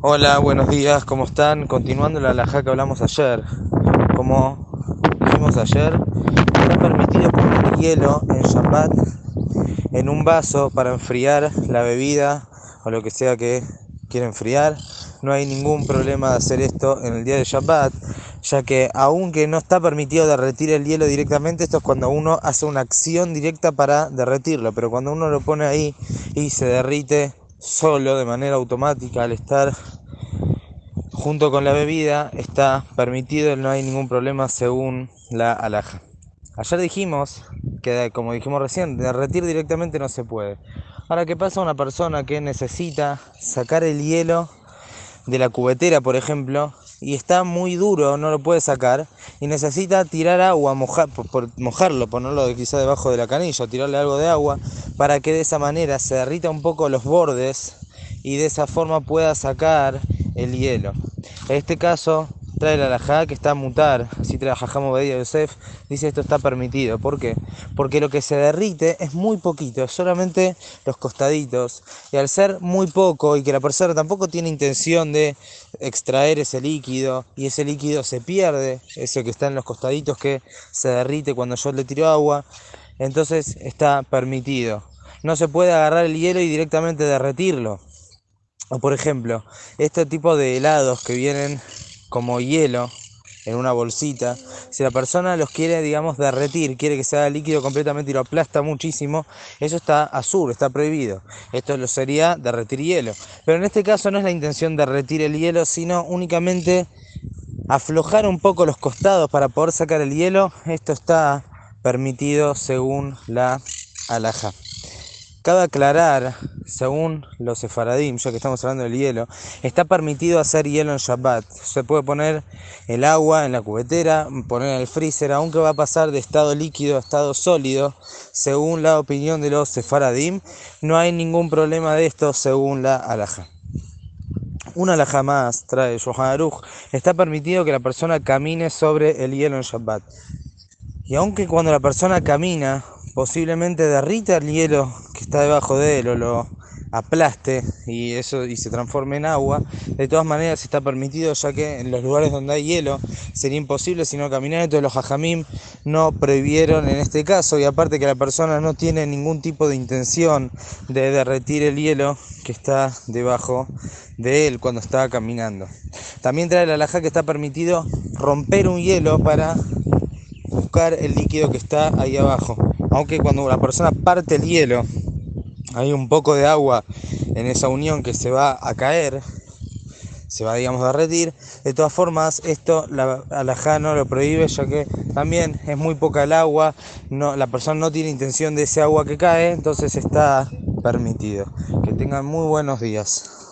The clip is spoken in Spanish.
Hola, buenos días, ¿cómo están? Continuando la alajá que hablamos ayer. Como dijimos ayer, está permitido poner hielo en Shabbat en un vaso para enfriar la bebida o lo que sea que quiera enfriar. No hay ningún problema de hacer esto en el día de Shabbat, ya que aunque no está permitido derretir el hielo directamente, esto es cuando uno hace una acción directa para derretirlo, pero cuando uno lo pone ahí y se derrite solo de manera automática al estar junto con la bebida está permitido, no hay ningún problema según la alhaja. Ayer dijimos que, como dijimos recién, derretir directamente no se puede. Ahora, ¿qué pasa una persona que necesita sacar el hielo de la cubetera, por ejemplo, y está muy duro, no lo puede sacar, y necesita tirar agua, mojar, por, mojarlo, ponerlo quizá debajo de la canilla, tirarle algo de agua, para que de esa manera se derrita un poco los bordes y de esa forma pueda sacar el hielo. En este caso, trae la alajá que está a mutar, así trae Bedia Yosef, dice esto está permitido. ¿Por qué? Porque lo que se derrite es muy poquito, solamente los costaditos. Y al ser muy poco y que la persona tampoco tiene intención de extraer ese líquido y ese líquido se pierde, eso que está en los costaditos que se derrite cuando yo le tiro agua, entonces está permitido. No se puede agarrar el hielo y directamente derretirlo. O por ejemplo, este tipo de helados que vienen como hielo en una bolsita, si la persona los quiere, digamos, derretir, quiere que sea líquido completamente y lo aplasta muchísimo, eso está azul, está prohibido. Esto lo sería derretir hielo. Pero en este caso no es la intención derretir el hielo, sino únicamente aflojar un poco los costados para poder sacar el hielo. Esto está permitido según la alhaja. Cabe aclarar, según los sefaradim, ya que estamos hablando del hielo, está permitido hacer hielo en Shabbat. Se puede poner el agua en la cubetera, poner en el freezer, aunque va a pasar de estado líquido a estado sólido, según la opinión de los sefaradim. No hay ningún problema de esto según la alhaja. Una alhaja más, trae Johan Aruch, está permitido que la persona camine sobre el hielo en Shabbat. Y aunque cuando la persona camina posiblemente derrita el hielo que está debajo de él o lo aplaste y eso y se transforme en agua, de todas maneras está permitido ya que en los lugares donde hay hielo sería imposible sino caminar, entonces los hajamim no prohibieron en este caso y aparte que la persona no tiene ningún tipo de intención de derretir el hielo que está debajo de él cuando está caminando. También trae la alhaja que está permitido romper un hielo para buscar el líquido que está ahí abajo. Aunque cuando la persona parte el hielo, hay un poco de agua en esa unión que se va a caer, se va, digamos, a derretir. De todas formas, esto la alajá no lo prohíbe, ya que también es muy poca el agua, no, la persona no tiene intención de ese agua que cae, entonces está permitido. Que tengan muy buenos días.